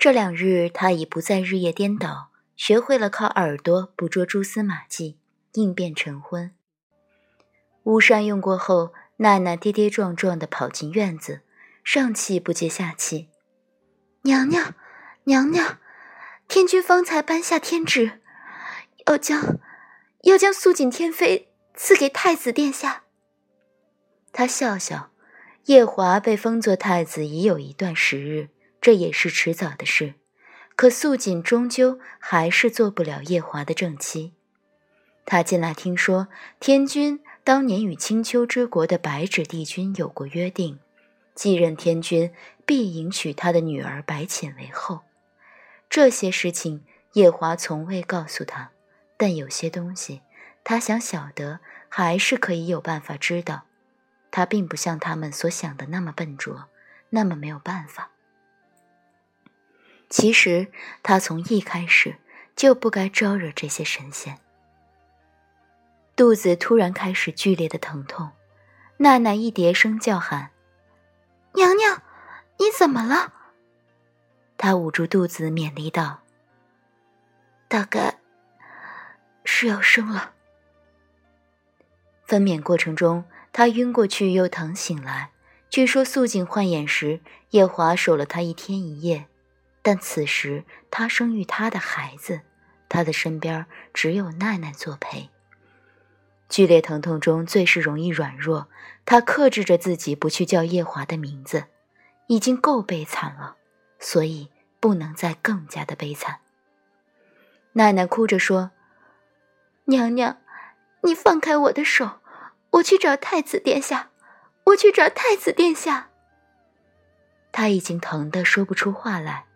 这两日，他已不再日夜颠倒，学会了靠耳朵捕捉蛛丝马迹，应变成婚。巫山用过后，娜娜跌跌撞撞地跑进院子，上气不接下气：“娘娘，娘娘，天君方才颁下天旨，要将要将素锦天妃赐给太子殿下。”他笑笑：“夜华被封作太子已有一段时日。”这也是迟早的事，可素锦终究还是做不了夜华的正妻。他近来听说，天君当年与青丘之国的白芷帝君有过约定，继任天君必迎娶他的女儿白浅为后。这些事情夜华从未告诉他，但有些东西他想晓得，还是可以有办法知道。他并不像他们所想的那么笨拙，那么没有办法。其实他从一开始就不该招惹这些神仙。肚子突然开始剧烈的疼痛，娜娜一叠声叫喊：“娘娘，你怎么了？”她捂住肚子，勉励道：“大概是要生了。”分娩过程中，她晕过去又疼醒来。据说素锦换眼时，夜华守了她一天一夜。但此时他生育他的孩子，他的身边只有奈奈作陪。剧烈疼痛中最是容易软弱，他克制着自己不去叫夜华的名字，已经够悲惨了，所以不能再更加的悲惨。奈奈哭着说：“娘娘，你放开我的手，我去找太子殿下，我去找太子殿下。”他已经疼得说不出话来。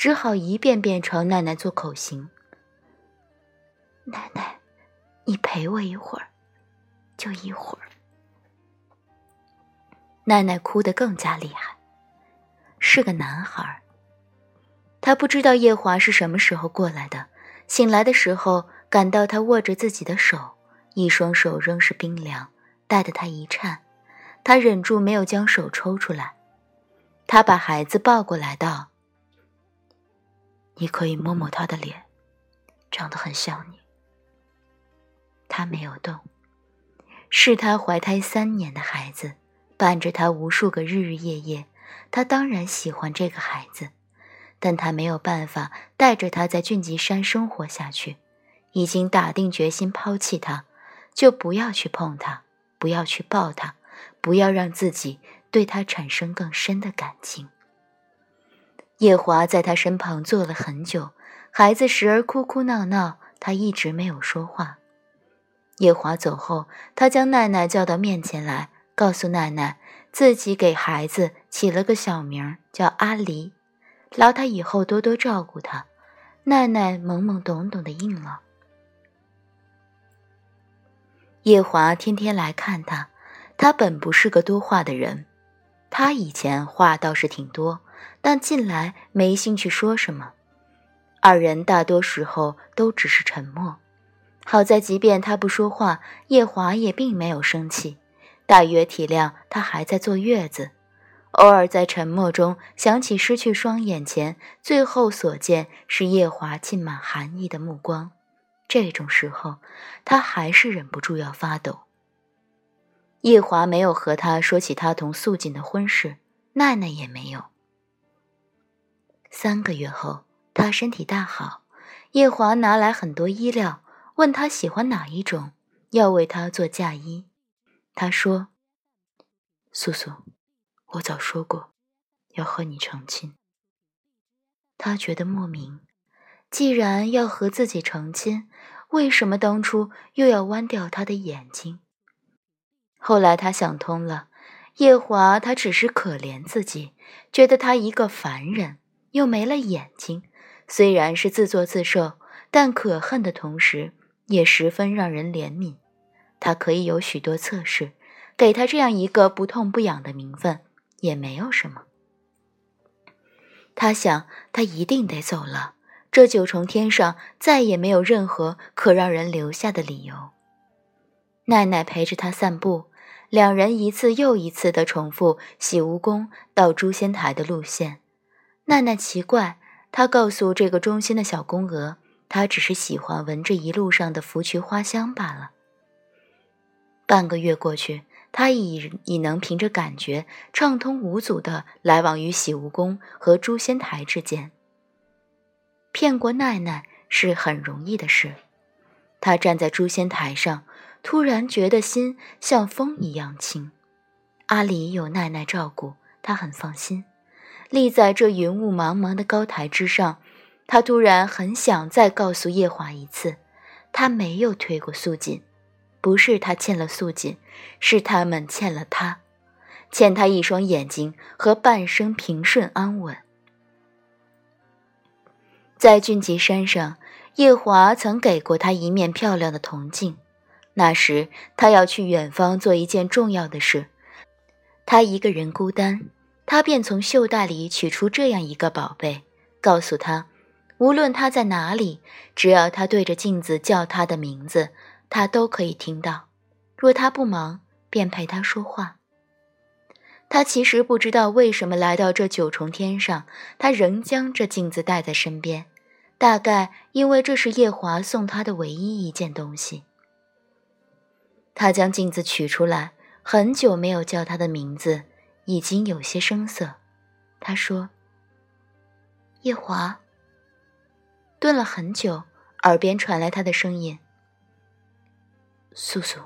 只好一遍遍朝奈奈做口型。奶奶，你陪我一会儿，就一会儿。奈奈哭得更加厉害。是个男孩。他不知道夜华是什么时候过来的。醒来的时候，感到他握着自己的手，一双手仍是冰凉，带得他一颤。他忍住没有将手抽出来。他把孩子抱过来道。你可以摸摸他的脸，长得很像你。他没有动，是他怀胎三年的孩子，伴着他无数个日日夜夜。他当然喜欢这个孩子，但他没有办法带着他在俊吉山生活下去，已经打定决心抛弃他，就不要去碰他，不要去抱他，不要让自己对他产生更深的感情。夜华在他身旁坐了很久，孩子时而哭哭闹闹，他一直没有说话。夜华走后，他将奈奈叫到面前来，告诉奈奈自己给孩子起了个小名叫阿离，劳他以后多多照顾他。奈奈懵懵懂懂的应了。夜华天天来看他，他本不是个多话的人，他以前话倒是挺多。但近来没兴趣说什么，二人大多时候都只是沉默。好在，即便他不说话，夜华也并没有生气，大约体谅他还在坐月子。偶尔在沉默中想起失去双眼前最后所见是夜华浸满寒意的目光，这种时候，他还是忍不住要发抖。夜华没有和他说起他同素锦的婚事，奈奈也没有。三个月后，他身体大好。夜华拿来很多衣料，问他喜欢哪一种，要为他做嫁衣。他说：“素素，我早说过，要和你成亲。”他觉得莫名，既然要和自己成亲，为什么当初又要弯掉他的眼睛？后来他想通了，夜华他只是可怜自己，觉得他一个凡人。又没了眼睛，虽然是自作自受，但可恨的同时也十分让人怜悯。他可以有许多侧室，给他这样一个不痛不痒的名分也没有什么。他想，他一定得走了。这九重天上再也没有任何可让人留下的理由。奈奈陪着他散步，两人一次又一次地重复洗蜈蚣到诛仙台的路线。奈奈奇怪，她告诉这个忠心的小宫娥，她只是喜欢闻着一路上的芙蕖花香罢了。半个月过去，他已已能凭着感觉畅通无阻地来往于喜芜宫和诛仙台之间。骗过奈奈是很容易的事。他站在诛仙台上，突然觉得心像风一样轻。阿离有奈奈照顾，他很放心。立在这云雾茫茫的高台之上，他突然很想再告诉夜华一次，他没有推过素锦，不是他欠了素锦，是他们欠了他，欠他一双眼睛和半生平顺安稳。在俊极山上，夜华曾给过他一面漂亮的铜镜，那时他要去远方做一件重要的事，他一个人孤单。他便从袖袋里取出这样一个宝贝，告诉他，无论他在哪里，只要他对着镜子叫他的名字，他都可以听到。若他不忙，便陪他说话。他其实不知道为什么来到这九重天上，他仍将这镜子带在身边，大概因为这是夜华送他的唯一一件东西。他将镜子取出来，很久没有叫他的名字。已经有些生涩，他说：“夜华。”顿了很久，耳边传来他的声音：“素素。”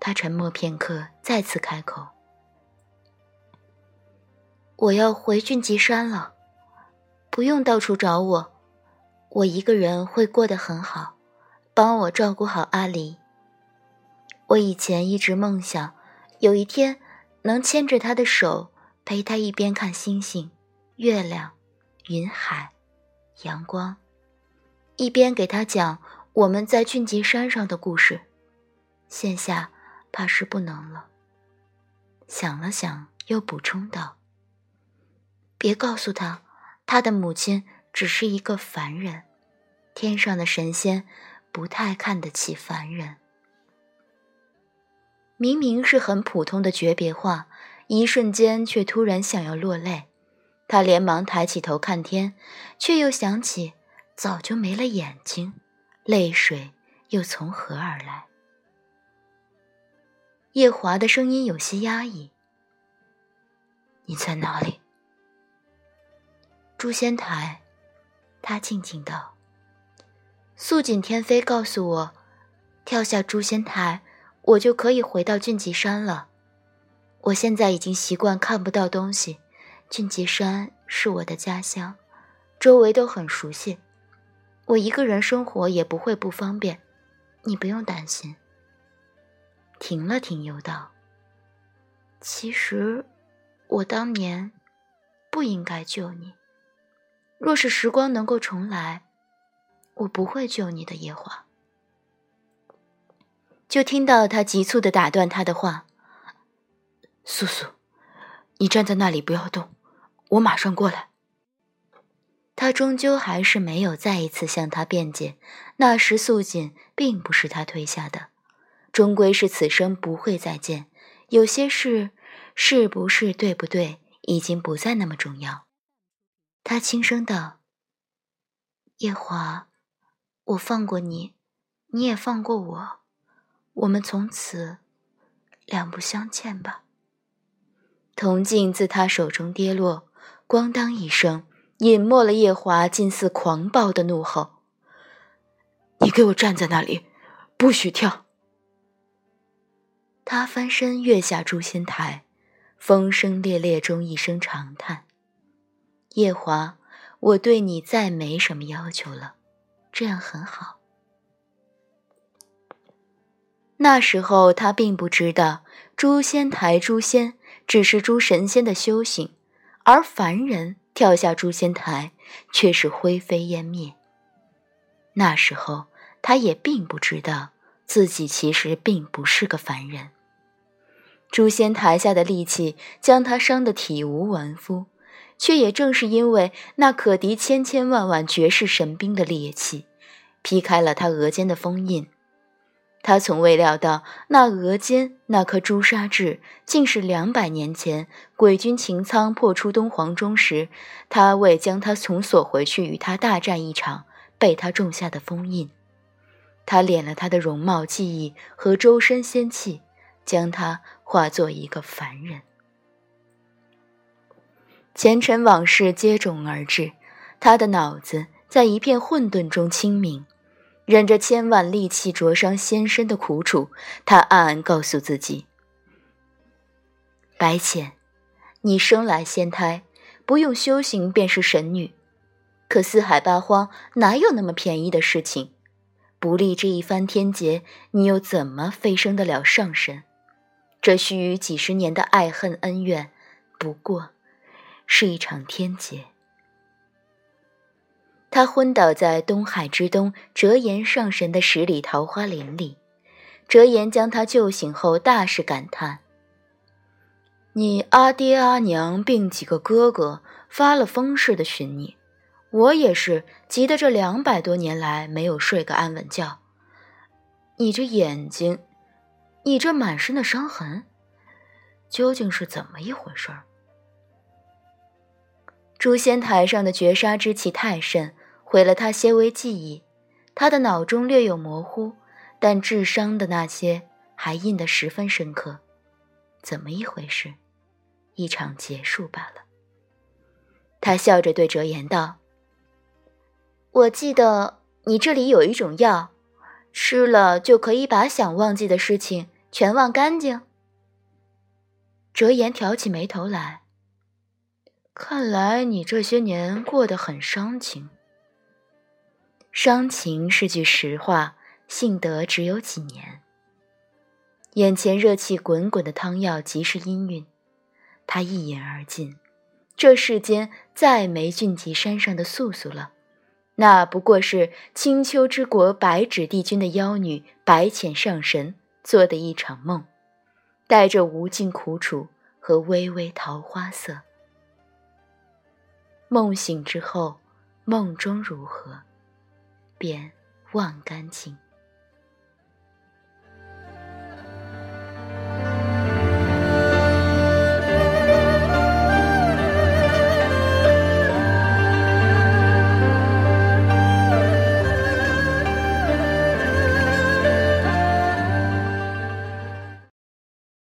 他沉默片刻，再次开口：“我要回俊极山了，不用到处找我，我一个人会过得很好。帮我照顾好阿离。我以前一直梦想，有一天。”能牵着他的手，陪他一边看星星、月亮、云海、阳光，一边给他讲我们在俊极山上的故事。现下怕是不能了。想了想，又补充道：“别告诉他，他的母亲只是一个凡人，天上的神仙不太看得起凡人。”明明是很普通的诀别话，一瞬间却突然想要落泪。他连忙抬起头看天，却又想起早就没了眼睛，泪水又从何而来？夜华的声音有些压抑：“你在哪里？”诛仙台，他静静道：“素锦天妃告诉我，跳下诛仙台。”我就可以回到俊极山了。我现在已经习惯看不到东西，俊极山是我的家乡，周围都很熟悉。我一个人生活也不会不方便，你不用担心。停了停，又道：“其实，我当年不应该救你。若是时光能够重来，我不会救你的，夜华。”就听到他急促的打断他的话：“素素，你站在那里不要动，我马上过来。”他终究还是没有再一次向他辩解。那时素锦并不是他推下的，终归是此生不会再见。有些事是不是对不对，已经不再那么重要。他轻声道：“夜华，我放过你，你也放过我。”我们从此两不相欠吧。铜镜自他手中跌落，咣当一声，隐没了夜华近似狂暴的怒吼：“你给我站在那里，不许跳！”他翻身跃下诛仙台，风声烈烈中一声长叹：“夜华，我对你再没什么要求了，这样很好。”那时候他并不知道，诛仙台诛仙只是诸神仙的修行，而凡人跳下诛仙台却是灰飞烟灭。那时候他也并不知道自己其实并不是个凡人。诛仙台下的戾气将他伤得体无完肤，却也正是因为那可敌千千万万绝世神兵的烈气，劈开了他额间的封印。他从未料到，那额间那颗朱砂痣，竟是两百年前鬼君秦苍破出东皇钟时，他为将他重锁回去与他大战一场，被他种下的封印。他敛了他的容貌记忆和周身仙气，将他化作一个凡人。前尘往事接踵而至，他的脑子在一片混沌中清明。忍着千万戾气灼伤仙身的苦楚，他暗暗告诉自己：“白浅，你生来仙胎，不用修行便是神女。可四海八荒哪有那么便宜的事情？不历这一番天劫，你又怎么飞升得了上神？这须臾几十年的爱恨恩怨，不过是一场天劫。”他昏倒在东海之东折颜上神的十里桃花林里，折颜将他救醒后，大是感叹：“你阿爹阿娘并几个哥哥发了疯似的寻你，我也是急得这两百多年来没有睡个安稳觉。你这眼睛，你这满身的伤痕，究竟是怎么一回事？”诛仙台上的绝杀之气太甚。毁了他些微记忆，他的脑中略有模糊，但智商的那些还印得十分深刻。怎么一回事？一场结束罢了。他笑着对哲言道：“我记得你这里有一种药，吃了就可以把想忘记的事情全忘干净。”哲言挑起眉头来，看来你这些年过得很伤情。伤情是句实话，幸得只有几年。眼前热气滚滚的汤药即是阴韵，他一饮而尽。这世间再没俊极山上的素素了，那不过是青丘之国白芷帝君的妖女白浅上神做的一场梦，带着无尽苦楚和微微桃花色。梦醒之后，梦中如何？便忘干净。